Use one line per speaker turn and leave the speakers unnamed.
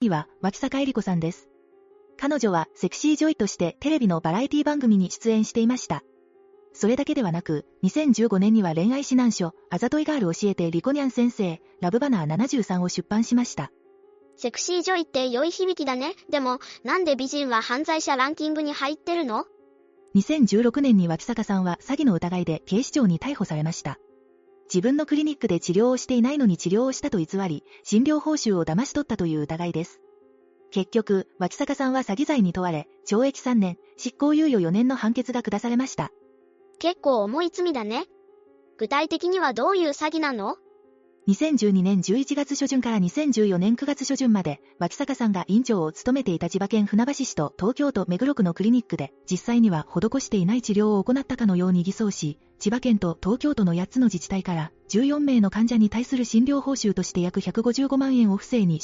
には、脇坂恵理子さんです。彼女はセクシージョイとしてテレビのバラエティ番組に出演していました。それだけではなく、2015年には恋愛指南書、あざといガール教えてリコニャン先生、ラブバナー73を出版しました。
セクシージョイって良い響きだね。でも、なんで美人は犯罪者ランキングに入ってるの
?2016 年に脇坂さんは詐欺の疑いで警視庁に逮捕されました。自分のクリニックで治療をしていないのに治療をしたと偽り、診療報酬を騙し取ったという疑いです。結局、脇坂さんは詐欺罪に問われ、懲役3年、執行猶予4年の判決が下されました。
結構重い罪だね。具体的にはどういう詐欺なの？
2012年11月初旬から2014年9月初旬まで、脇坂さんが院長を務めていた千葉県船橋市と東京都目黒区のクリニックで、実際には施していない治療を行ったかのように偽装し、千葉県と東京都の8つの自治体から14名の患者に対する診療報酬として約155万円を不正に